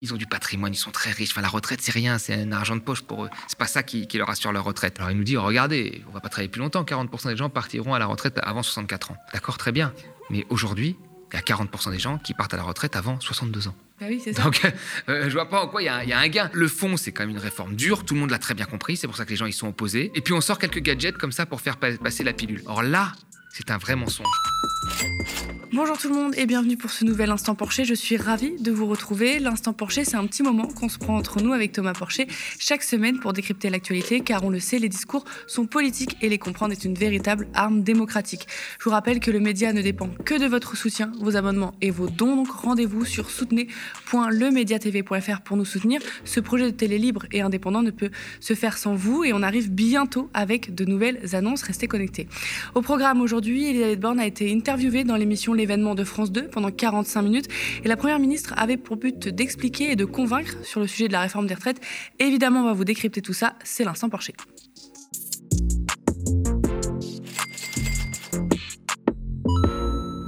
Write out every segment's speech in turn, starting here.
Ils ont du patrimoine, ils sont très riches. Enfin, la retraite, c'est rien, c'est un argent de poche pour eux. C'est pas ça qui, leur assure leur retraite. Alors, il nous dit, regardez, on va pas travailler plus longtemps. 40% des gens partiront à la retraite avant 64 ans. D'accord, très bien. Mais aujourd'hui, il y a 40% des gens qui partent à la retraite avant 62 ans. Bah oui, c'est ça. Donc, euh, je vois pas en quoi il y, a un gain. Le fond, c'est quand même une réforme dure. Tout le monde l'a très bien compris. C'est pour ça que les gens y sont opposés. Et puis, on sort quelques gadgets comme ça pour faire passer la pilule. Or là, c'est un vrai mensonge. Bonjour tout le monde et bienvenue pour ce nouvel Instant Porcher. Je suis ravie de vous retrouver. L'Instant Porcher, c'est un petit moment qu'on se prend entre nous avec Thomas Porcher chaque semaine pour décrypter l'actualité, car on le sait, les discours sont politiques et les comprendre est une véritable arme démocratique. Je vous rappelle que le média ne dépend que de votre soutien, vos abonnements et vos dons. Donc rendez-vous sur soutenez.lemediatv.fr pour nous soutenir. Ce projet de télé libre et indépendant ne peut se faire sans vous et on arrive bientôt avec de nouvelles annonces. Restez connectés. Au programme aujourd'hui, Elisabeth Borne a été interviewée dans l'émission l'événement de France 2 pendant 45 minutes. Et la Première ministre avait pour but d'expliquer et de convaincre sur le sujet de la réforme des retraites. Évidemment, on va vous décrypter tout ça. C'est l'instant Porcher.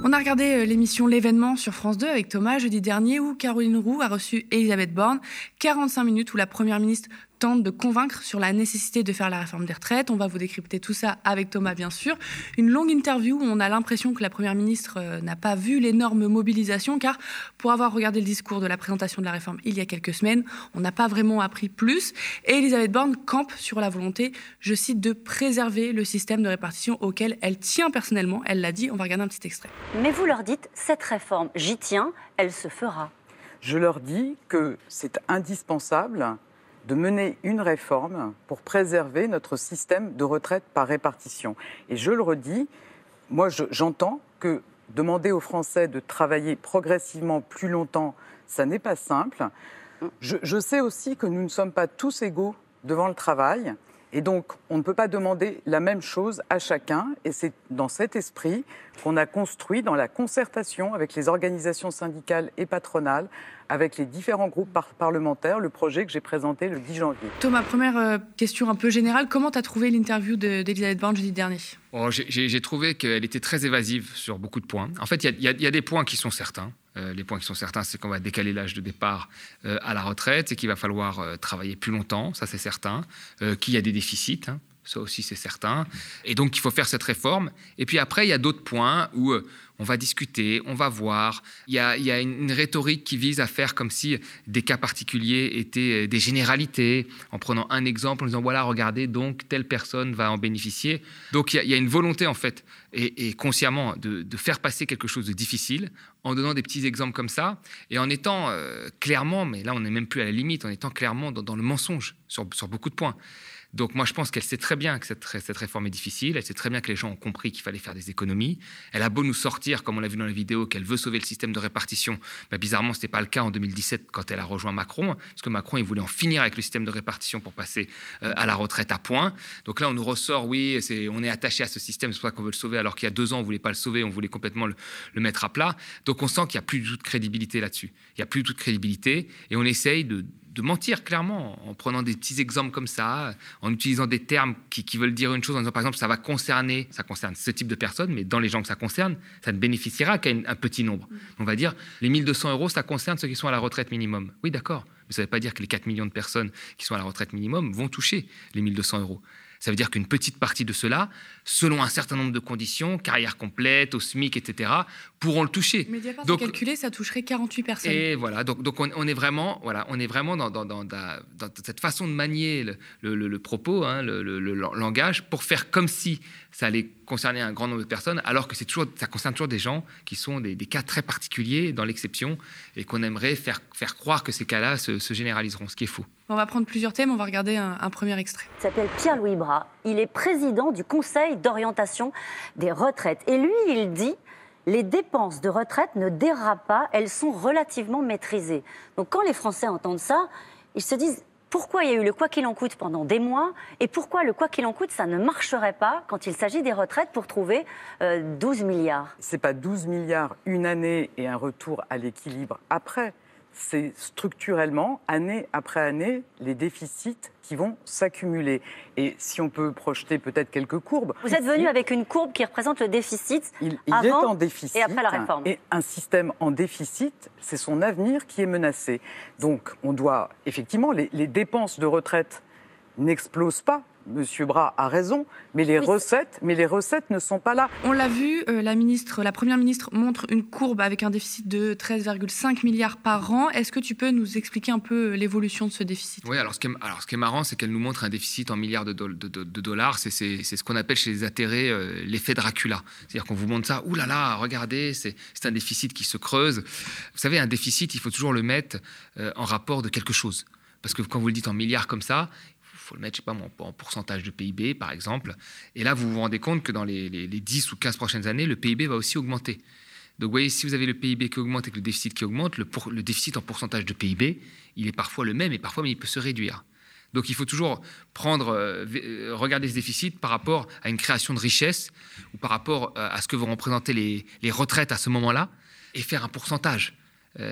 On a regardé euh, l'émission L'événement sur France 2 avec Thomas jeudi dernier où Caroline Roux a reçu Elisabeth Borne. 45 minutes où la Première ministre tente de convaincre sur la nécessité de faire la réforme des retraites. On va vous décrypter tout ça avec Thomas, bien sûr. Une longue interview où on a l'impression que la Première ministre euh, n'a pas vu l'énorme mobilisation, car pour avoir regardé le discours de la présentation de la réforme il y a quelques semaines, on n'a pas vraiment appris plus. Et Elisabeth Borne campe sur la volonté, je cite, de préserver le système de répartition auquel elle tient personnellement. Elle l'a dit, on va regarder un petit extrait. Mais vous leur dites, cette réforme, j'y tiens, elle se fera. Je leur dis que c'est indispensable de mener une réforme pour préserver notre système de retraite par répartition. Et je le redis, moi j'entends que demander aux Français de travailler progressivement plus longtemps, ça n'est pas simple. Je, je, sais aussi que nous ne sommes pas tous égaux devant le travail. Et donc, on ne peut pas demander la même chose à chacun. Et c'est dans cet esprit qu'on a construit, dans la concertation avec les organisations syndicales et patronales, avec les différents groupes parlementaires, le projet que j'ai présenté le 10 janvier. Thomas, première euh, question un peu générale. Comment tu as trouvé l'interview d'Elisabeth Borne jeudi dernier? Oh, J'ai trouvé qu'elle était très évasive sur beaucoup de points. En fait, il y, y, a des points qui sont certains. Euh, les points qui sont certains, c'est qu'on va décaler l'âge de départ euh, à la retraite et qu'il va falloir euh, travailler plus longtemps, ça c'est certain, qu'il y a des déficits, hein, ça aussi c'est certain, et donc il faut faire cette réforme. Et puis après, il y a d'autres points où on va discuter, on va voir. Il y, a, une, rhétorique qui vise à faire comme si des cas particuliers étaient des généralités, en prenant un exemple, en disant voilà, regardez, donc telle personne va en bénéficier. Donc il y a, une volonté en fait, et, consciemment, de, faire passer quelque chose de difficile en donnant des petits exemples comme ça et en étant euh, clairement, mais là on n'est même plus à la limite, en étant clairement dans, le mensonge sur beaucoup de points. Donc moi, je pense qu'elle sait très bien que cette, réforme est difficile, elle sait très bien que les gens ont compris qu'il fallait faire des économies. Elle a beau nous sortir, comme on l'a vu dans la vidéo, qu'elle veut sauver le système de répartition. Bah, bizarrement, ce n'était pas le cas en 2017 quand elle a rejoint Macron, parce que Macron, il voulait en finir avec le système de répartition pour passer euh, à la retraite à point. Donc là, on nous ressort, oui, on est attaché à ce système, c'est pour ça qu'on veut le sauver, alors qu'il y a deux ans, on ne voulait pas le sauver, on voulait complètement le, mettre à plat. Donc on sent qu'il n'y a plus du tout de crédibilité là-dessus. Il n'y a plus du tout de crédibilité, et on essaye de de mentir clairement en prenant des petits exemples comme ça, en utilisant des termes qui, veulent dire une chose, en disant par exemple ça va concerner, ça concerne ce type de personnes, mais dans les gens que ça concerne, ça ne bénéficiera qu'à un petit nombre. On va dire les 1200 euros, ça concerne ceux qui sont à la retraite minimum. Oui, d'accord, mais ça ne veut pas dire que les 4 millions de personnes qui sont à la retraite minimum vont toucher les 1200 euros. Ça veut dire qu'une petite partie de cela, selon un certain nombre de conditions, carrière complète, au SMIC, etc., pourront le toucher. Mediapart donc, a calculé, ça toucherait 48 personnes. Et voilà, donc, donc on, est vraiment, voilà, on est vraiment dans, dans, dans, cette façon de manier le, propos, hein, le, langage, pour faire comme si ça allait concerner un grand nombre de personnes, alors que c'est toujours, ça concerne toujours des gens qui sont des, cas très particuliers dans l'exception et qu'on aimerait faire, faire croire que ces cas-là se, généraliseront, ce qui est faux. On va prendre plusieurs thèmes, on va regarder un, un premier extrait. Il s'appelle Pierre-Louis Bras, il est président du Conseil d'orientation des retraites. Et lui, il dit les dépenses de retraite ne dérapent pas, elles sont relativement maîtrisées. Donc quand les Français entendent ça, ils se disent pourquoi il y a eu le quoi qu'il en coûte pendant des mois et pourquoi le quoi qu'il en coûte, ça ne marcherait pas quand il s'agit des retraites pour trouver 12 euh, milliards? Ce n'est pas 12 milliards une année et un retour à l'équilibre après. C'est structurellement, année après année, les déficits qui vont s'accumuler. Et si on peut projeter peut-être quelques courbes. Vous êtes venu avec une courbe qui représente le déficit. Il, il est en déficit. Et après la réforme. Et un système en déficit, c'est son avenir qui est menacé. Donc on doit, effectivement, les, les dépenses de retraite n'explosent pas, Monsieur Bras a raison, mais les recettes, mais les recettes ne sont pas là. On l'a vu, euh, la ministre, la première ministre montre une courbe avec un déficit de 13,5 milliards par an. Est-ce que tu peux nous expliquer un peu l'évolution de ce déficit? Oui, alors ce qui est, alors ce qui est marrant, c'est qu'elle nous montre un déficit en milliards de, de, dollars. C'est ce qu'on appelle chez les atterrés euh, l'effet Dracula. C'est-à-dire qu'on vous montre ça, ouh là là, regardez, c'est un déficit qui se creuse. Vous savez, un déficit, il faut toujours le mettre euh, en rapport de quelque chose. Parce que quand vous le dites en milliards comme ça, faut le mettre, je sais pas, en pourcentage de PIB, par exemple. Et là, vous vous rendez compte que dans les, 10 ou 15 prochaines années, le PIB va aussi augmenter. Donc, vous voyez, si vous avez le PIB qui augmente et que le déficit qui augmente, le, le déficit en pourcentage de PIB, il est parfois le même et parfois, mais il peut se réduire. Donc, il faut toujours prendre, euh, euh, regarder ce déficit par rapport à une création de richesse ou par rapport euh, à ce que vont représenter les, retraites à ce moment-là et faire un pourcentage.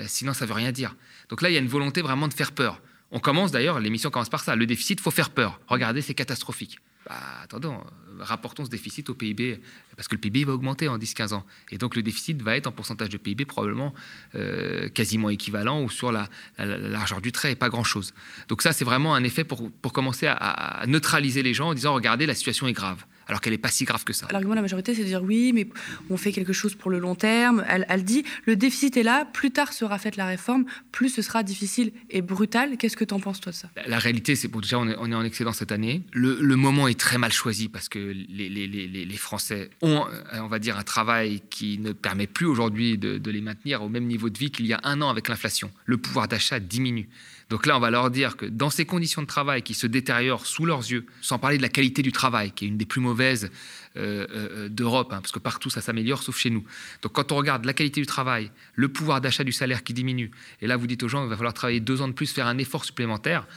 sinon, ça ne veut rien dire. Donc là, il y a une volonté vraiment de faire peur. On commence d'ailleurs, l'émission commence par ça. Le déficit, faut faire peur. Regardez, c'est catastrophique. Bah, attendons, rapportons ce déficit au PIB, parce que le PIB va augmenter en 10-15 ans. Et donc le déficit va être en pourcentage de PIB probablement euh, quasiment équivalent ou sur la, largeur du trait, et pas grand-chose. Donc ça, c'est vraiment un effet pour, commencer à neutraliser les gens en disant, regardez, la situation est grave alors qu'elle n'est pas si grave que ça. L'argument de la majorité, c'est de dire oui, mais on fait quelque chose pour le long terme. Elle, dit le déficit est là, plus tard sera faite la réforme, plus ce sera difficile et brutal. Qu'est-ce que tu en penses, toi, de ça? La, réalité, c'est pour déjà, on est, en excédent cette année. Le, moment est très mal choisi parce que les, les, Français ont, on va dire, un travail qui ne permet plus aujourd'hui de, de les maintenir au même niveau de vie qu'il y a un an avec l'inflation. Le pouvoir d'achat diminue. Donc là, on va leur dire que dans ces conditions de travail qui se détériorent sous leurs yeux, sans parler de la qualité du travail, qui est une des plus mauvaises euh, euh, d'Europe, hein, parce que partout ça s'améliore, sauf chez nous. Donc quand on regarde la qualité du travail, le pouvoir d'achat du salaire qui diminue, et là vous dites aux gens qu'il va falloir travailler deux ans de plus, faire un effort supplémentaire,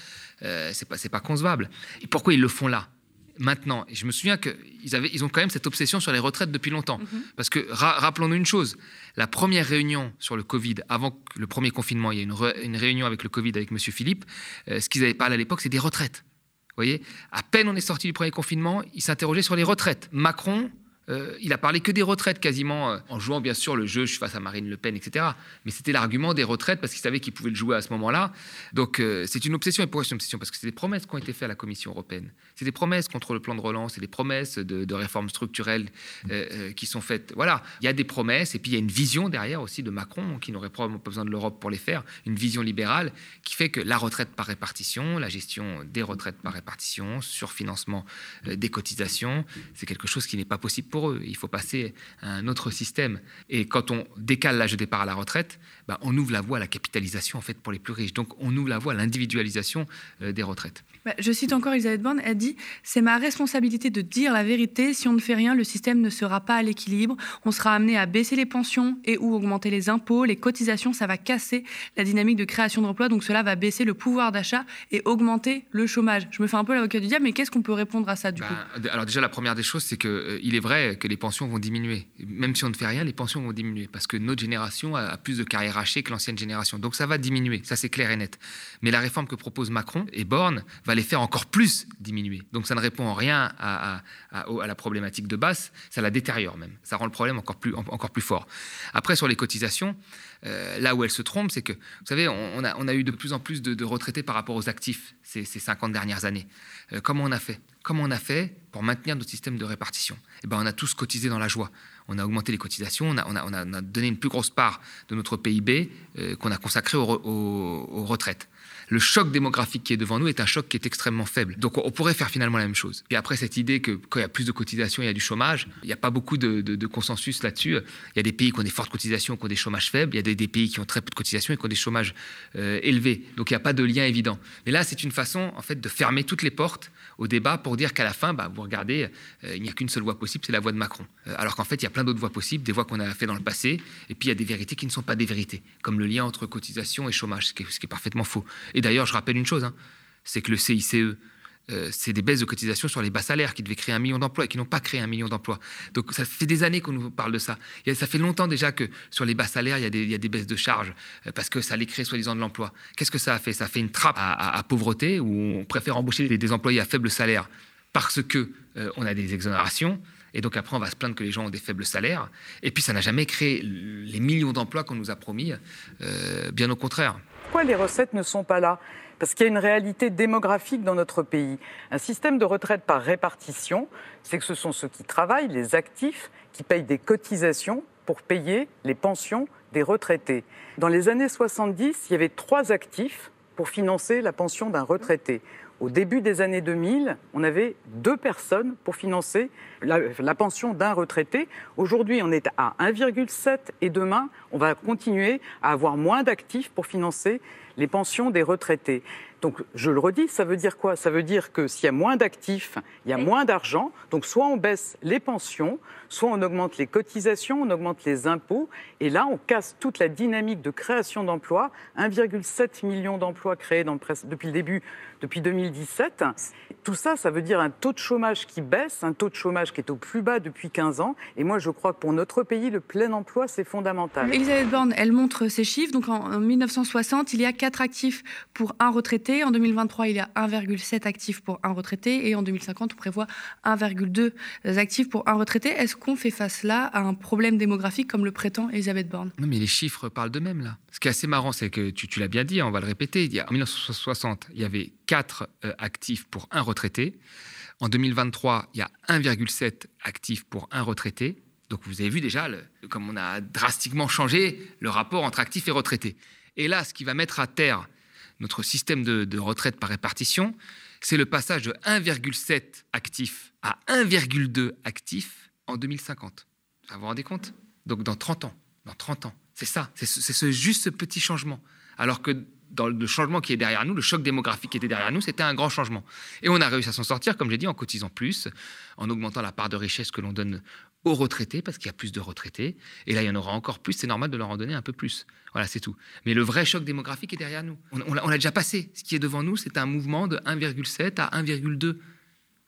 euh, c'est pas, pas concevable. Et pourquoi ils le font là? Maintenant. Et je me souviens qu'ils avaient, ils ont quand même cette obsession sur les retraites depuis longtemps. Mhm. Parce que rappelons-nous une chose, la première réunion sur le Covid, avant le premier confinement, il y a une, une réunion avec le Covid avec M. Philippe, euh, ce qu'ils avaient parlé à l'époque, c'est des retraites. Vous voyez, à peine on est sorti du premier confinement, ils s'interrogeaient sur les retraites. Macron euh, il a parlé que des retraites quasiment, euh, en jouant bien sûr le jeu, je suis face à Marine Le Pen, etc. Mais c'était l'argument des retraites parce qu'il savait qu'il pouvait le jouer à ce moment-là. Donc euh, c'est une obsession. Et pourquoi c'est une obsession? Parce que c'est des promesses qui ont été faites à la Commission européenne. C'est des promesses contre le plan de relance, c'est des promesses de, réformes structurelles qui sont faites. Voilà, il y a des promesses et puis il y a une vision derrière aussi de Macron qui n'aurait probablement pas besoin de l'Europe pour les faire, une vision libérale qui fait que la retraite par répartition, la gestion des retraites par répartition, surfinancement des cotisations, c'est quelque chose qui n'est pas possible pour eux. Il faut passer à un autre système. Et quand on décale l'âge de départ à la retraite, bah, on ouvre la voie à la capitalisation en fait pour les plus riches. Donc on ouvre la voie à l'individualisation euh, des retraites. Bah, je cite encore Elisabeth Borne, elle dit C'est ma responsabilité de dire la vérité. Si on ne fait rien, le système ne sera pas à l'équilibre. On sera amené à baisser les pensions et ou augmenter les impôts, les cotisations. Ça va casser la dynamique de création d'emplois. Donc cela va baisser le pouvoir d'achat et augmenter le chômage. Je me fais un peu l'avocat du diable, mais qu'est-ce qu'on peut répondre à ça du bah, coup? Alors déjà, la première des choses, c'est qu'il euh, il est vrai que les pensions vont diminuer. Même si on ne fait rien, les pensions vont diminuer parce que notre génération a plus de carrières hachées que l'ancienne génération. Donc ça va diminuer. Ça, c'est clair et net. Mais la réforme que propose Macron et Borne va les faire encore plus diminuer. Donc ça ne répond en rien à, la problématique de base, ça la détériore même. Ça rend le problème encore plus, encore plus fort. Après, sur les cotisations, euh, là où elle se trompe, c'est que, vous savez, on, a, eu de plus en plus de, retraités par rapport aux actifs ces, ces 50 dernières années. Euh, comment on a fait? Comment on a fait pour maintenir notre système de répartition eh ben, On a tous cotisé dans la joie. On a augmenté les cotisations, on a, on a, on a donné une plus grosse part de notre PIB euh, qu'on a consacré aux retraites le choc démographique qui est devant nous est un choc qui est extrêmement faible. Donc on pourrait faire finalement la même chose. Et après cette idée que quand il y a plus de cotisations, il y a du chômage, il n'y a pas beaucoup de, consensus là-dessus. Il y a des pays qui ont des fortes cotisations, qui ont des chômages faibles. Il y a des, pays qui ont très peu de cotisations et qui ont des chômages euh, élevés. Donc il n'y a pas de lien évident. Mais là, c'est une façon en fait de fermer toutes les portes au débat pour dire qu'à la fin, bah, vous regardez, euh, il n'y a qu'une seule voie possible, c'est la voie de Macron. Euh, alors qu'en fait, il y a plein d'autres voies possibles, des voies qu'on a fait dans le passé, et puis il y a des vérités qui ne sont pas des vérités, comme le lien entre cotisation et chômage, ce qui est, parfaitement faux. D'ailleurs, je rappelle une chose, hein, c'est que le CICE, euh, c'est des baisses de cotisation sur les bas salaires qui devaient créer un million d'emplois et qui n'ont pas créé un million d'emplois. Donc ça fait des années qu'on nous parle de ça. Et ça fait longtemps déjà que sur les bas salaires, il y a des, baisses de charges euh, parce que ça allait créer soi-disant de l'emploi. Qu'est-ce que ça a fait? Ça fait une trappe à, pauvreté où on préfère embaucher des, employés à faible salaire parce que euh, on a des exonérations. Et donc après, on va se plaindre que les gens ont des faibles salaires. Et puis ça n'a jamais créé les millions d'emplois qu'on nous a promis. bien au contraire. Pourquoi les recettes ne sont pas là? Parce qu'il y a une réalité démographique dans notre pays. Un système de retraite par répartition, c'est que ce sont ceux qui travaillent, les actifs, qui payent des cotisations pour payer les pensions des retraités. Dans les années 70, il y avait trois actifs pour financer la pension d'un retraité. Au début des années 2000, on avait deux personnes pour financer la, pension d'un retraité. Aujourd'hui, on est à 1,7 et demain, on va continuer à avoir moins d'actifs pour financer les pensions des retraités. Donc, je le redis, ça veut dire quoi? Ça veut dire que s'il y a moins d'actifs, il y a moins d'argent. Donc, soit on baisse les pensions, soit on augmente les cotisations, on augmente les impôts. Et là, on casse toute la dynamique de création d'emplois. 1,7 million d'emplois créés depuis le début, depuis 2017. Tout ça, ça veut dire un taux de chômage qui baisse, un taux de chômage qui est au plus bas depuis 15 ans. Et moi, je crois que pour notre pays, le plein emploi, c'est fondamental. Elisabeth Borne, elle montre ces chiffres. Donc, en 1960, il y a 4 actifs pour un retraité. En 2023, il y a 1,7 actifs pour un retraité et en 2050, on prévoit 1,2 actifs pour un retraité. Qu'on fait face là à un problème démographique comme le prétend Elisabeth Borne Non, mais les chiffres parlent d'eux-mêmes là. Ce qui est assez marrant, c'est que tu, l'as bien dit, on va le répéter. Il y a, en 1960, il y avait 4 euh, actifs pour un retraité. En 2023, il y a 1,7 actifs pour un retraité. Donc vous avez vu déjà comme on a drastiquement changé le rapport entre actifs et retraités. Et là, ce qui va mettre à terre notre système de, retraite par répartition, c'est le passage de 1,7 actifs à 1,2 actifs en 2050. Vous vous rendez compte? Donc dans 30 ans, dans 30 ans, c'est ça, c'est ce, juste ce petit changement. Alors que dans le changement qui est derrière nous, le choc démographique qui était derrière nous, c'était un grand changement. Et on a réussi à s'en sortir, comme j'ai dit, en cotisant plus, en augmentant la part de richesse que l'on donne aux retraités, parce qu'il y a plus de retraités. Et là, il y en aura encore plus, c'est normal de leur en donner un peu plus. Voilà, c'est tout. Mais le vrai choc démographique est derrière nous. On, l'a déjà passé. Ce qui est devant nous, c'est un mouvement de 1,7 à 1,2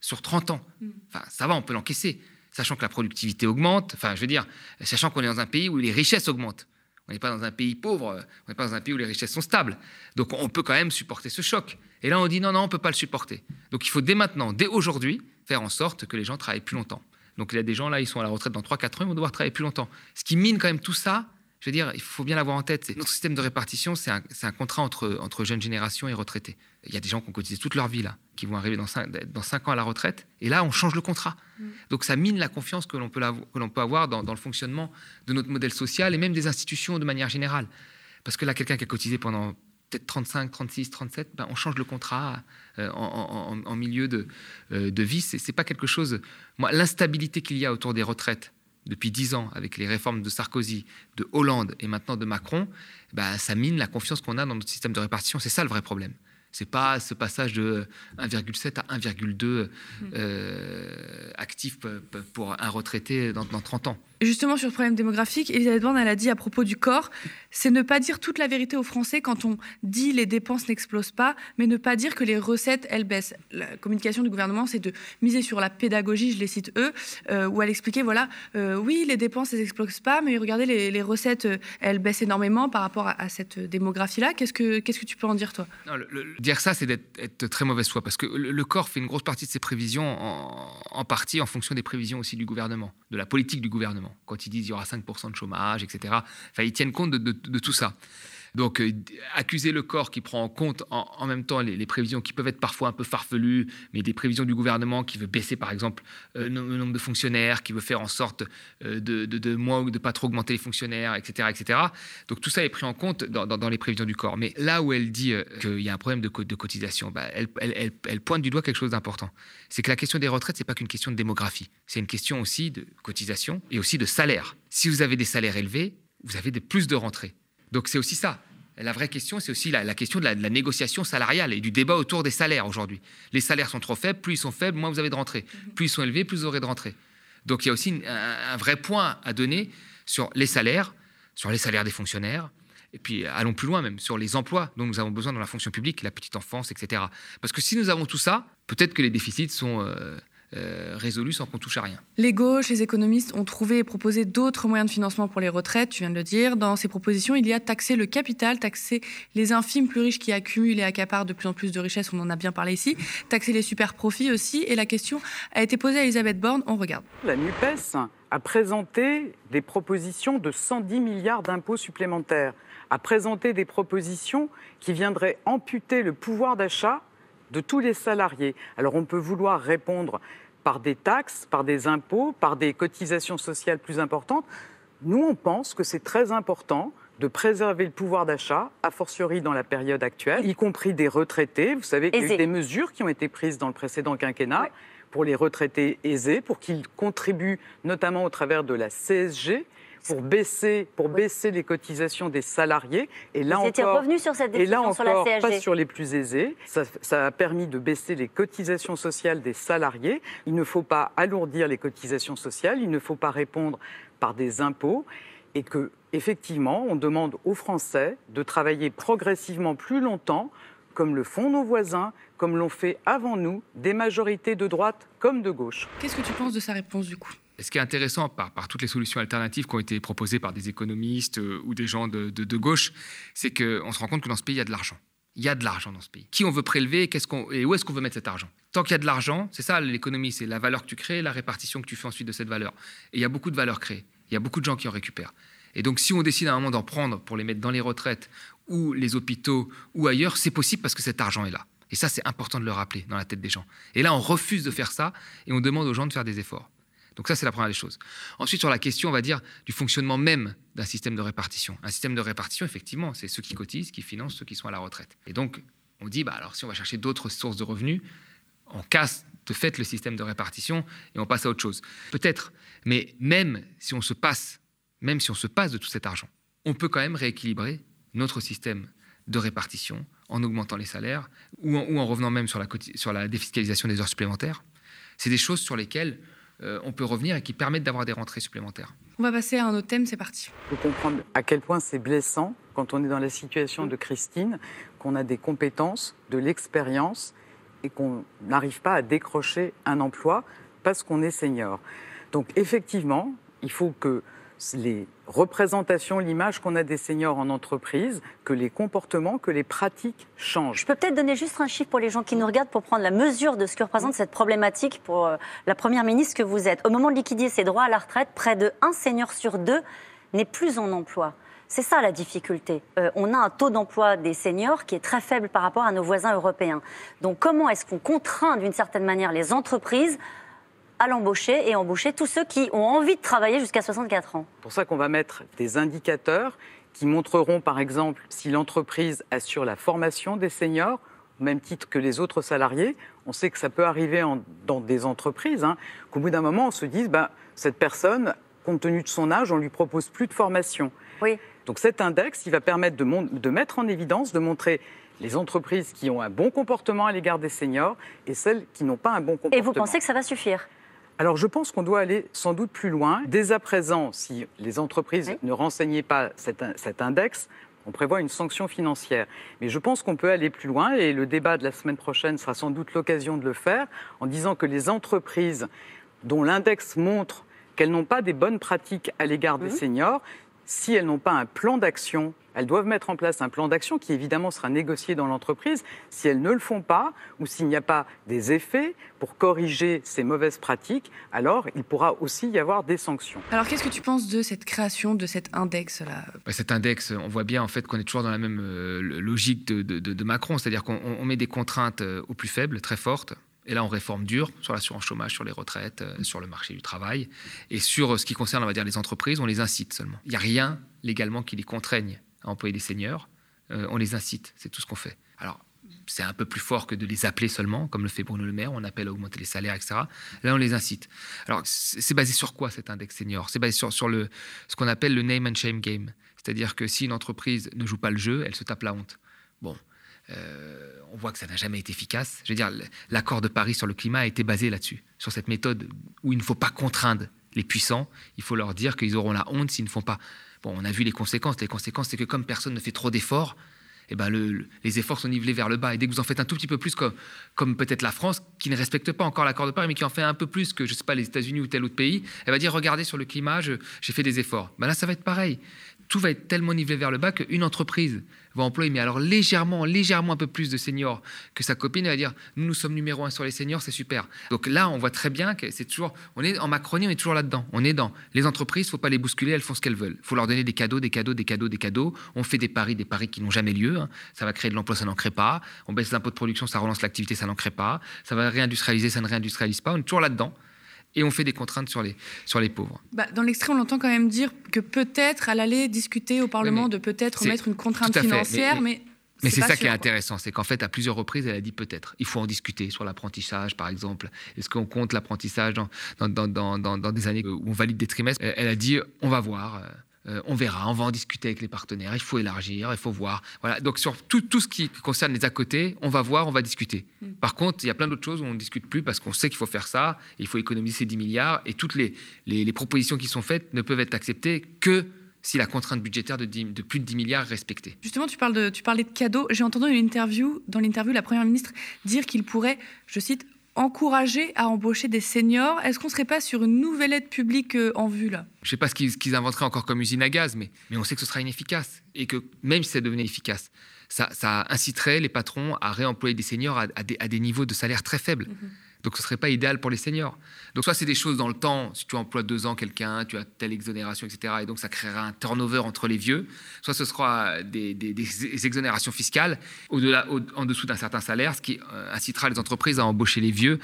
sur 30 ans. Mm. Enfin, ça va, on peut l'encaisser. Sachant que la productivité augmente, enfin, je veux dire, sachant qu'on est dans un pays où les richesses augmentent. On n'est pas dans un pays pauvre, on n'est pas dans un pays où les richesses sont stables. Donc on peut quand même supporter ce choc. Et là, on dit non, non, on ne peut pas le supporter. Donc il faut dès maintenant, dès aujourd'hui, faire en sorte que les gens travaillent plus longtemps. Donc il y a des gens là, ils sont à la retraite dans 3-4 ans, ils vont devoir travailler plus longtemps. Ce qui mine quand même tout ça, je veux dire, il faut bien l'avoir en tête. Notre système de répartition, c'est un, contrat entre, entre jeunes générations et retraités. Il y a des gens qui ont cotisé toute leur vie là, qui vont arriver dans 5, dans ans à la retraite, et là, on change le contrat. Mm. Donc ça mine la confiance que l'on peut, peut, avoir dans, dans, le fonctionnement de notre modèle social et même des institutions de manière générale. Parce que là, quelqu'un qui a cotisé pendant peut-être 35, 36, 37, ben on change le contrat euh, en, milieu de, euh, de vie. C'est pas quelque chose. Moi, l'instabilité qu'il y a autour des retraites depuis dix ans avec les réformes de Sarkozy, de Hollande et maintenant de Macron, ben, ça mine la confiance qu'on a dans notre système de répartition. C'est ça le vrai problème. C'est pas ce passage de 1,7 à 1,2 euh, actifs pour un retraité dans, dans 30 ans. Justement, sur le problème démographique, Elisabeth Borne, elle a dit à propos du corps, c'est ne pas dire toute la vérité aux Français quand on dit les dépenses n'explosent pas, mais ne pas dire que les recettes, elles baissent. La communication du gouvernement, c'est de miser sur la pédagogie, je les cite eux, euh, où elle expliquait, voilà, euh, oui, les dépenses, elles n'explosent pas, mais regardez, les, recettes, euh, elles baissent énormément par rapport à, cette démographie-là. Qu'est-ce que, qu'est-ce que tu peux en dire, toi? Dire ça, c'est d'être très mauvaise foi, parce que le, corps fait une grosse partie de ses prévisions, en partie en fonction des prévisions aussi du gouvernement, de la politique du gouvernement quand ils disent qu'il y aura 5% de chômage, etc. Enfin, ils tiennent compte de tout ça. Donc, euh, accuser le corps qui prend en compte en, même temps les, prévisions qui peuvent être parfois un peu farfelues, mais des prévisions du gouvernement qui veut baisser, par exemple, euh, le nombre de fonctionnaires, qui veut faire en sorte euh, de, moins ou de pas trop augmenter les fonctionnaires, etc., etc. Donc, tout ça est pris en compte dans, les prévisions du corps. Mais là où elle dit qu'il y a un problème de, cotisation, bah, elle, elle, pointe du doigt quelque chose d'important. C'est que la question des retraites, c'est pas qu'une question de démographie. C'est une question aussi de cotisation et aussi de salaire. Si vous avez des salaires élevés, vous avez plus de rentrées. Donc c'est aussi ça. La vraie question, c'est aussi la, question de la, négociation salariale et du débat autour des salaires aujourd'hui. Les salaires sont trop faibles, plus ils sont faibles, moins vous avez de rentrée. Mhm. Plus ils sont élevés, plus vous aurez de rentrée. Donc il y a aussi un, vrai point à donner sur les salaires, sur les salaires des fonctionnaires Et puis allons plus loin même sur les emplois dont nous avons besoin dans la fonction publique, la petite enfance, etc. Parce que si nous avons tout ça, peut-être que les déficits sont euh, euh, résolus sans qu'on touche à rien. Les gauches, les économistes ont trouvé et proposé d'autres moyens de financement pour les retraites, tu viens de le dire. Dans ces propositions, il y a taxer le capital, taxer les infimes plus riches qui accumulent et accaparent de plus en plus de richesses, on en a bien parlé ici, taxer les super profits aussi. Et la question a été posée à Elisabeth Borne, on regarde. La NUPES a présenté des propositions de 110 milliards d'impôts supplémentaires, a présenté des propositions qui viendraient amputer le pouvoir d'achat de tous les salariés. Alors on peut vouloir répondre par des taxes, par des impôts, par des cotisations sociales plus importantes. Nous, on pense que c'est très important de préserver le pouvoir d'achat, a fortiori dans la période actuelle, y compris des retraités. Vous savez qu'il y a eu des mesures qui ont été prises dans le précédent quinquennat pour les retraités aisés, pour qu'ils contribuent notamment au travers de la CSG, pour baisser, pour baisser les cotisations des salariés. Et là Vous encore, revenu sur cette et là encore, sur la CSG. pas sur les plus aisés. Ça, ça, a permis de baisser les cotisations sociales des salariés. Il ne faut pas alourdir les cotisations sociales. Il ne faut pas répondre par des impôts. Et que, effectivement, on demande aux Français de travailler progressivement plus longtemps, comme le font nos voisins, comme l'ont fait avant nous des majorités de droite comme de gauche. Qu'est-ce que tu penses de sa réponse du coup? Ce qui est intéressant par, toutes les solutions alternatives qui ont été proposées par des économistes euh, ou des gens de, gauche, c'est qu'on se rend compte que dans ce pays, il y a de l'argent. Il y a de l'argent dans ce pays. Qui on veut prélever et où est-ce qu'on veut mettre cet argent? Tant qu'il y a de l'argent, c'est ça l'économie, c'est la valeur que tu crées, la répartition que tu fais ensuite de cette valeur. Et il y a beaucoup de valeurs créées. Il y a beaucoup de gens qui en récupèrent. Et donc si on décide à un moment d'en prendre pour les mettre dans les retraites ou les hôpitaux ou ailleurs, c'est possible parce que cet argent est là. Et ça, c'est important de le rappeler dans la tête des gens. Et là, on refuse de faire ça et on demande aux gens de faire des efforts. Donc ça, c'est la première des choses. Ensuite, sur la question, on va dire, du fonctionnement même d'un système de répartition. Un système de répartition, effectivement, c'est ceux qui cotisent, qui financent ceux qui sont à la retraite. Et donc, on dit, bah, alors si on va chercher d'autres sources de revenus, on casse de fait le système de répartition et on passe à autre chose. Peut-être, mais même si on se passe, même si on se passe de tout cet argent, on peut quand même rééquilibrer notre système de répartition en augmentant les salaires ou en, revenant même sur la, sur la défiscalisation des heures supplémentaires. C'est des choses sur lesquelles euh, on peut revenir et qui permettent d'avoir des rentrées supplémentaires. On va passer à un autre thème, c'est parti. Il faut comprendre à quel point c'est blessant quand on est dans la situation de Christine, qu'on a des compétences, de l'expérience et qu'on n'arrive pas à décrocher un emploi parce qu'on est senior. Donc effectivement, il faut que les représentations, l'image qu'on a des seniors en entreprise, que les comportements, que les pratiques changent. Je peux peut-être donner juste un chiffre pour les gens qui nous regardent pour prendre la mesure de ce que représente cette problématique pour euh, la Première ministre que vous êtes. Au moment de liquider ses droits à la retraite, près de un senior sur deux n'est plus en emploi. C'est ça la difficulté. Euh, on a un taux d'emploi des seniors qui est très faible par rapport à nos voisins européens. Donc comment est-ce qu'on contraint d'une certaine manière les entreprises à l'embaucher et embaucher tous ceux qui ont envie de travailler jusqu'à 64 ans. C'est pour ça qu'on va mettre des indicateurs qui montreront par exemple si l'entreprise assure la formation des seniors au même titre que les autres salariés. On sait que ça peut arriver dans des entreprises, hein, qu'au bout d'un moment, on se dise, bah, cette personne, compte tenu de son âge, on ne lui propose plus de formation. Oui. Donc cet index, il va permettre de, de mettre en évidence, de montrer les entreprises qui ont un bon comportement à l'égard des seniors et celles qui n'ont pas un bon comportement. Et vous pensez que ça va suffire? Alors je pense qu'on doit aller sans doute plus loin. Dès à présent, si les entreprises ne renseignaient pas cet, index, on prévoit une sanction financière. Mais je pense qu'on peut aller plus loin et le débat de la semaine prochaine sera sans doute l'occasion de le faire en disant que les entreprises dont l'index montre qu'elles n'ont pas des bonnes pratiques à l'égard des seniors, si elles n'ont pas un plan d'action elles doivent mettre en place un plan d'action qui évidemment sera négocié dans l'entreprise. Si elles ne le font pas ou s'il n'y a pas des effets pour corriger ces mauvaises pratiques, alors il pourra aussi y avoir des sanctions. Alors qu'est-ce que tu penses de cette création de cet index-là bah, Cet index, on voit bien en fait qu'on est toujours dans la même euh, logique de, Macron, c'est-à-dire qu'on met des contraintes euh, aux plus faibles, très fortes, et là, on réforme dur sur l'assurance chômage, sur les retraites, euh, sur le marché du travail. Et sur ce qui concerne, on va dire, les entreprises, on les incite seulement. Il n'y a rien légalement qui les contraigne employer des seniors, euh, on les incite, c'est tout ce qu'on fait. Alors, c'est un peu plus fort que de les appeler seulement, comme le fait Bruno Le Maire, on appelle à augmenter les salaires, etc. Là, on les incite. Alors, c'est basé sur quoi cet index senior? C'est basé sur, sur le, ce qu'on appelle le name and shame game. C'est-à-dire que si une entreprise ne joue pas le jeu, elle se tape la honte. Bon, euh, on voit que ça n'a jamais été efficace. Je veux dire, l'accord de Paris sur le climat a été basé là-dessus, sur cette méthode où il ne faut pas contraindre les puissants, il faut leur dire qu'ils auront la honte s'ils ne font pas. On a vu les conséquences. Les conséquences, c'est que comme personne ne fait trop d'efforts, eh ben les efforts sont nivelés vers le bas. Et dès que vous en faites un tout petit peu plus, comme, peut-être la France, qui ne respecte pas encore l'accord de Paris, mais qui en fait un peu plus que, je sais pas, les États-Unis ou tel autre pays, elle va dire, regardez sur le climat, j'ai fait des efforts. Ben là, ça va être pareil tout va être tellement nivelé vers le bas qu'une entreprise va employer, mais alors légèrement, légèrement un peu plus de seniors que sa copine, elle va dire nous, nous sommes numéro un sur les seniors, c'est super. Donc là, on voit très bien que c'est toujours, on est en Macronie, on est toujours là-dedans. On est dans les entreprises, faut pas les bousculer, elles font ce qu'elles veulent. faut leur donner des cadeaux, des cadeaux, des cadeaux, des cadeaux. On fait des paris, des paris qui n'ont jamais lieu. Hein. Ça va créer de l'emploi, ça n'en crée pas. On baisse l'impôt de production, ça relance l'activité, ça n'en crée pas. Ça va réindustrialiser, ça ne réindustrialise pas. On est toujours là-dedans et on fait des contraintes sur les, sur les pauvres. Bah, dans l'extrait, on entend quand même dire que peut-être elle allait discuter au Parlement de peut-être mettre une contrainte financière, mais... mais c'est ça qui est intéressant, c'est qu'en fait, à plusieurs reprises, elle a dit peut-être. Il faut en discuter sur l'apprentissage, par exemple. Est-ce qu'on compte l'apprentissage dans dans, dans, dans, dans, des années où on valide des trimestres? Elle a dit on va voir. Euh, on verra, on va en discuter avec les partenaires, il faut élargir, il faut voir. Voilà. Donc sur tout, tout ce qui concerne les à côté, on va voir, on va discuter. Mm. Par contre, il y a plein d'autres choses où on ne discute plus parce qu'on sait qu'il faut faire ça, il faut économiser ces 10 milliards, et toutes les, les, propositions qui sont faites ne peuvent être acceptées que si la contrainte budgétaire de, de, plus de 10 milliards est respectée. Justement, tu, parles de, tu parlais de cadeaux. J'ai entendu une interview, dans l'interview, la Première ministre dire qu'il pourrait, je cite, encourager à embaucher des seniors. Est-ce qu'on ne serait pas sur une nouvelle aide publique euh, en vue là? Je ne sais pas ce qu'ils inventeraient encore comme usine à gaz, mais, mais on sait que ce sera inefficace. Et que même si ça devenait efficace, ça, ça inciterait les patrons à réemployer des seniors à, des, niveaux de salaire très faibles. Mhm. Donc ce ne serait pas idéal pour les seniors. Donc soit c'est des choses dans le temps, si tu emploies deux ans quelqu'un, tu as telle exonération, etc. Et donc ça créera un turnover entre les vieux. Soit ce sera des, exonérations fiscales au-delà, en dessous d'un certain salaire, ce qui euh, incitera les entreprises à embaucher les vieux,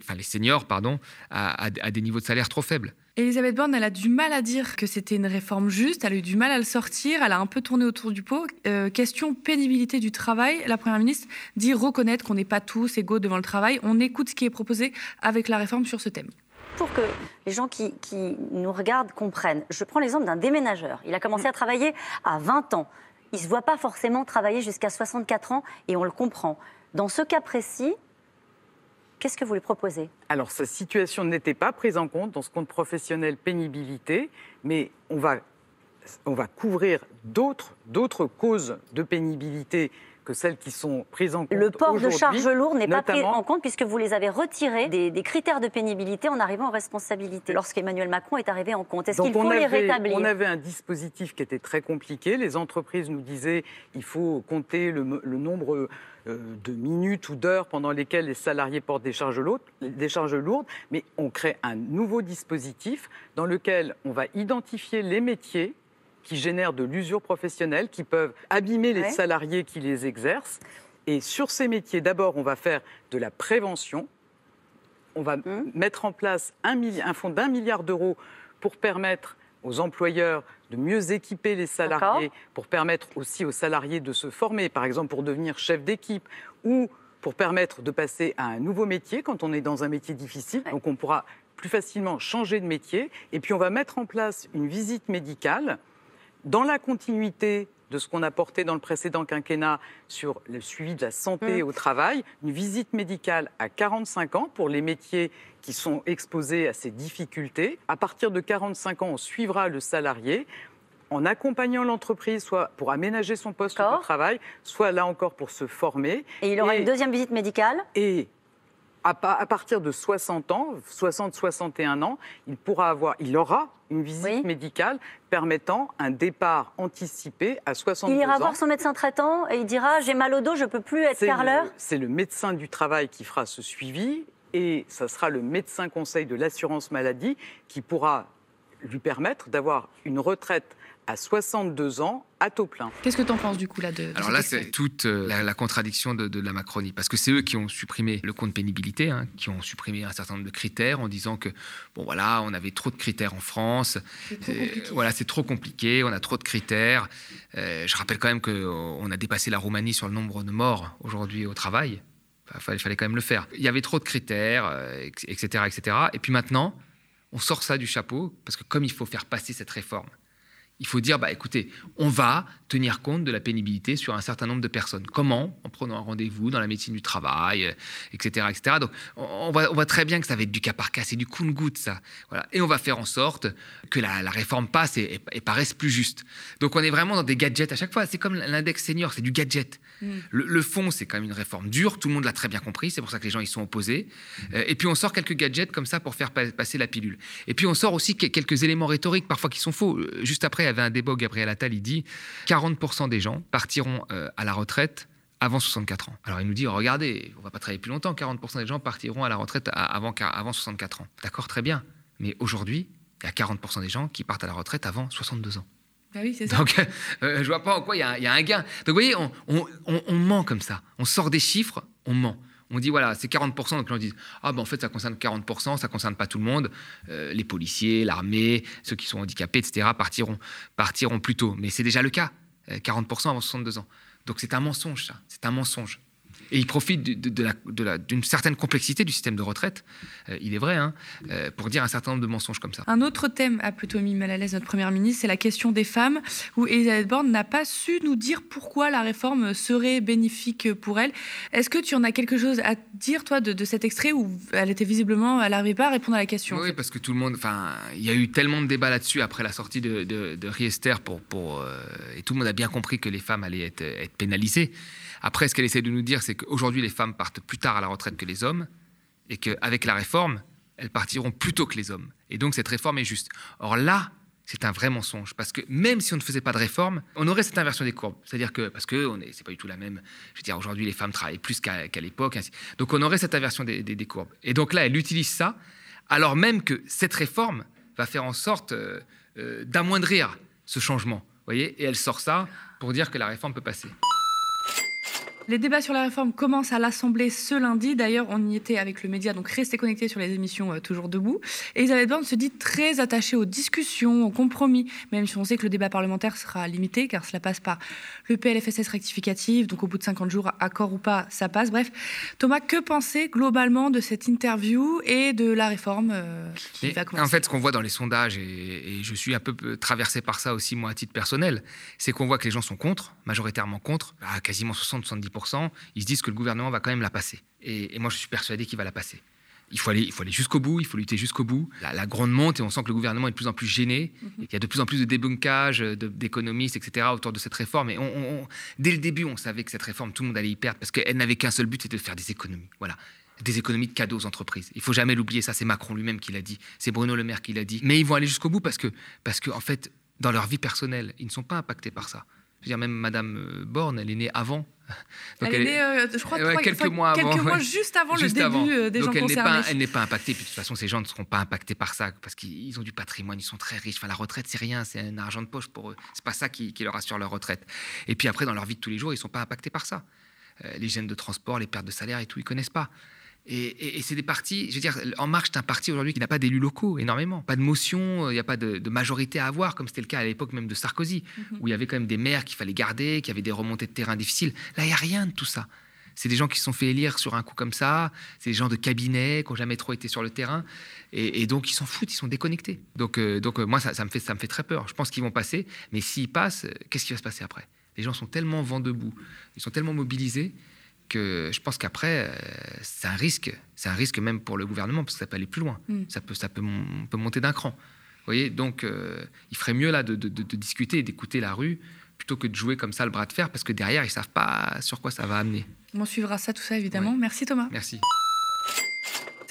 enfin les seniors, pardon, à des niveaux de salaire trop faibles. Elisabeth Borne, elle a du mal à dire que c'était une réforme juste, elle a eu du mal à le sortir, elle a un peu tourné autour du pot. Euh, question pénibilité du travail, la Première ministre dit reconnaître qu'on n'est pas tous égaux devant le travail. On écoute ce qui est proposé avec la réforme sur ce thème. Pour que les gens qui, nous regardent comprennent, je prends l'exemple d'un déménageur. Il a commencé à travailler à 20 ans. Il ne se voit pas forcément travailler jusqu'à 64 ans et on le comprend. Dans ce cas précis, Qu'est-ce que vous lui proposez? Alors, sa situation n'était pas prise en compte dans ce compte professionnel pénibilité, mais on va, on va couvrir d'autres causes de pénibilité que celles qui sont prises en compte. Le port de charges lourdes n'est pas pris en compte puisque vous les avez retirés des, critères de pénibilité en arrivant en responsabilité lorsqu'Emmanuel Macron est arrivé en compte. Est-ce qu'il faut les rétablir On avait un dispositif qui était très compliqué. Les entreprises nous disaient il faut compter le, nombre euh, de minutes ou d'heures pendant lesquelles les salariés portent des charges, lourdes, des charges lourdes, mais on crée un nouveau dispositif dans lequel on va identifier les métiers qui génèrent de l'usure professionnelle, qui peuvent abîmer les salariés qui les exercent. Et sur ces métiers, d'abord, on va faire de la prévention. On va mmh. mettre en place un, un fonds d'un milliard d'euros pour permettre aux employeurs de mieux équiper les salariés, pour permettre aussi aux salariés de se former, par exemple pour devenir chef d'équipe ou pour permettre de passer à un nouveau métier quand on est dans un métier difficile. Donc on pourra plus facilement changer de métier. Et puis on va mettre en place une visite médicale dans la continuité de ce qu'on a porté dans le précédent quinquennat sur le suivi de la santé mmh. au travail, une visite médicale à 45 ans pour les métiers qui sont exposés à ces difficultés. À partir de 45 ans, on suivra le salarié en accompagnant l'entreprise, soit pour aménager son poste de travail, soit là encore pour se former. Et il aura une deuxième visite médicale? Et à, partir de 60 ans, 60-61 ans, il pourra avoir, il aura une visite médicale permettant un départ anticipé à 62 ans. Il ira voir son médecin traitant et il dira j'ai mal au dos, je peux plus être carleur. C'est le médecin du travail qui fera ce suivi et ce sera le médecin conseil de l'assurance maladie qui pourra lui permettre d'avoir une retraite à 62 ans à taux plein. Qu'est-ce que tu en penses du coup là de, Alors là, c'est toute euh, la, contradiction de, la Macronie, parce que c'est eux qui ont supprimé le compte pénibilité, hein, qui ont supprimé un certain nombre de critères en disant que bon voilà, on avait trop de critères en France, euh, voilà, c'est trop compliqué, on a trop de critères. Euh, je rappelle quand même qu'on a dépassé la Roumanie sur le nombre de morts aujourd'hui au travail. Il fallait, fallait, quand même le faire. Il y avait trop de critères, etc., etc. Et puis maintenant, on sort ça du chapeau parce que comme il faut faire passer cette réforme Il faut dire, bah, écoutez, on va tenir compte de la pénibilité sur un certain nombre de personnes. Comment? En prenant un rendez-vous dans la médecine du travail, etc., euh, etc. Donc, on voit, très bien que ça va être du cas par cas, c'est du coup de goutte, ça. Voilà. Et on va faire en sorte que la, réforme passe et, paraisse plus juste. Donc, on est vraiment dans des gadgets à chaque fois. C'est comme l'index senior, c'est du gadget. Mm. Le, fond, c'est quand même une réforme dure. Tout le monde l'a très bien compris. C'est pour ça que les gens y sont opposés. Euh, et puis, on sort quelques gadgets comme ça pour faire passer la pilule. Et puis, on sort aussi quelques éléments rhétoriques, parfois qui sont faux. Euh, juste après, avait un débat Gabriel Attal, il dit 40% des gens partiront euh, à la retraite avant 64 ans. Alors il nous dit, regardez, on va pas travailler plus longtemps, 40% des gens partiront à la retraite avant, avant 64 ans. D'accord, très bien. Mais aujourd'hui, il y a 40% des gens qui partent à la retraite avant 62 ans. Ah ça. Donc, euh, je vois pas en quoi il y, a un gain. Donc, vous voyez, on, ment comme ça. On sort des chiffres, on ment on dit voilà, c'est 40%, donc on dit ah ben en fait ça concerne 40%, ça concerne pas tout le monde, euh, les policiers, l'armée, ceux qui sont handicapés, etc. partiront, partiront plus tôt. Mais c'est déjà le cas, 40% euh, avant 62 ans. Donc c'est un mensonge ça, c'est un mensonge. Et il profite d'une certaine complexité du système de retraite, euh, il est vrai, hein, euh, pour dire un certain nombre de mensonges comme ça. Un autre thème a plutôt mis mal à l'aise notre Première ministre, c'est la question des femmes, où Elisabeth Borne n'a pas su nous dire pourquoi la réforme serait bénéfique pour elle. Est-ce que tu en as quelque chose à dire, toi, de, cet extrait, où elle était visiblement, elle n'arrivait pas à répondre à la question Oui, parce que tout le monde, enfin, il y a eu tellement de débats là-dessus après la sortie de, de, Riester, pour, pour, euh, et tout le monde a bien compris que les femmes allaient être, être pénalisées. Après, ce qu'elle essaie de nous dire, c'est qu'aujourd'hui, les femmes partent plus tard à la retraite que les hommes, et qu'avec la réforme, elles partiront plus tôt que les hommes. Et donc, cette réforme est juste. Or là, c'est un vrai mensonge, parce que même si on ne faisait pas de réforme, on aurait cette inversion des courbes. C'est-à-dire que, parce que ce n'est pas du tout la même, je veux dire, aujourd'hui, les femmes travaillent plus qu'à l'époque. Donc, on aurait cette inversion des, courbes. Et donc là, elle utilise ça, alors même que cette réforme va faire en sorte euh, euh, d'amoindrir ce changement. Voyez? Et elle sort ça pour dire que la réforme peut passer. Les débats sur la réforme commencent à l'Assemblée ce lundi. D'ailleurs, on y était avec le média, donc restez connectés sur les émissions euh, Toujours Debout. Et Elisabeth Borne se dit très attachée aux discussions, aux compromis, même si on sait que le débat parlementaire sera limité, car cela passe par le PLFSS rectificatif, donc au bout de 50 jours, accord ou pas, ça passe. Bref, Thomas, que penser globalement de cette interview et de la réforme euh, qui va commencer En fait, ce qu'on voit dans les sondages, et, je suis un peu traversé par ça aussi, moi, à titre personnel, c'est qu'on voit que les gens sont contre, majoritairement contre, bah, quasiment 60-70% ils se disent que le gouvernement va quand même la passer. Et, moi, je suis persuadé qu'il va la passer. Il faut aller, il faut aller jusqu'au bout, il faut lutter jusqu'au bout. La, la, grande monte et on sent que le gouvernement est de plus en plus gêné. Mhm. Il y a de plus en plus de débunkage d'économistes, etc. autour de cette réforme. Et on, dès le début, on savait que cette réforme, tout le monde allait y perdre parce qu'elle n'avait qu'un seul but, c'était de faire des économies. Voilà des économies de cadeaux aux entreprises. Il faut jamais l'oublier, ça c'est Macron lui-même qui l'a dit, c'est Bruno Le Maire qui l'a dit. Mais ils vont aller jusqu'au bout parce que, parce que en fait, dans leur vie personnelle, ils ne sont pas impactés par ça. Je veux dire, même Madame euh, Borne, elle est née avant elle, est née, euh, je crois, quelques mois avant. Quelques mois juste avant le début euh, des Donc gens elle concernés. Pas, elle n'est pas impactée. Puis de toute façon, ces gens ne seront pas impactés par ça parce qu'ils ont du patrimoine, ils sont très riches. Enfin, la retraite, c'est rien, c'est un argent de poche pour eux. C'est pas ça qui, leur assure leur retraite. Et puis après, dans leur vie de tous les jours, ils sont pas impactés par ça. Euh, les gènes de transport, les pertes de salaire et tout, ils connaissent pas. Et, c'est des partis, je veux dire, En Marche, c'est un parti aujourd'hui qui n'a pas d'élus locaux, énormément. Pas de motion, il n'y a pas de, majorité à avoir, comme c'était le cas à l'époque même de Sarkozy, mhm. où il y avait quand même des maires qu'il fallait garder, qui avaient des remontées de terrain difficiles. Là, il n'y a rien de tout ça. C'est des gens qui se sont fait élire sur un coup comme ça, c'est des gens de cabinet qui n'ont jamais trop été sur le terrain, et, donc ils s'en foutent, ils sont déconnectés. Donc, euh, donc euh, moi, ça, me fait, ça me fait très peur. Je pense qu'ils vont passer, mais s'ils passent, euh, qu'est-ce qui va se passer après? Les gens sont tellement vent debout, ils sont tellement mobilisés que je pense qu'après, euh, c'est un risque. C'est un risque même pour le gouvernement, parce que ça peut aller plus loin. Mm. Ça, peut, ça peut, on peut monter d'un cran. Vous voyez Donc, euh, il ferait mieux là de, discuter et d'écouter la rue plutôt que de jouer comme ça le bras de fer, parce que derrière, ils ne savent pas sur quoi ça va amener. On suivra ça, tout ça, évidemment. Merci Thomas. Merci.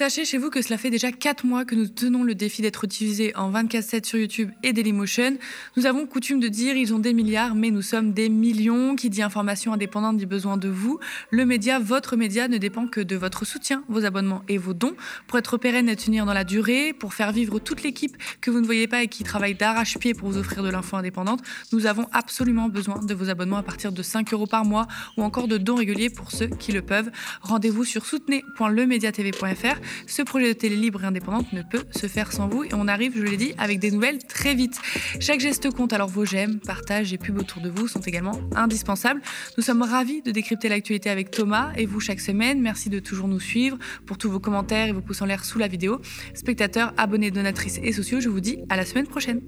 Sachez chez vous que cela fait déjà 4 mois que nous tenons le défi d'être utilisés en 24-7 sur YouTube et Dailymotion. Nous avons coutume de dire ils ont des milliards, mais nous sommes des millions. Qui dit information indépendante dit besoin de vous. Le média, votre média, ne dépend que de votre soutien, vos abonnements et vos dons. Pour être pérenne et tenir dans la durée, pour faire vivre toute l'équipe que vous ne voyez pas et qui travaille d'arrache-pied pour vous offrir de l'info indépendante, nous avons absolument besoin de vos abonnements à partir de 5 euros par mois ou encore de dons réguliers pour ceux qui le peuvent. Rendez-vous sur soutenez.lemediatv.fr ce projet de télé libre et indépendante ne peut se faire sans vous et on arrive, je l'ai dit, avec des nouvelles très vite. Chaque geste compte, alors vos j'aime, partages et pubs autour de vous sont également indispensables. Nous sommes ravis de décrypter l'actualité avec Thomas et vous chaque semaine. Merci de toujours nous suivre pour tous vos commentaires et vos pouces en l'air sous la vidéo. Spectateurs, abonnés, donatrices et sociaux, je vous dis à la semaine prochaine.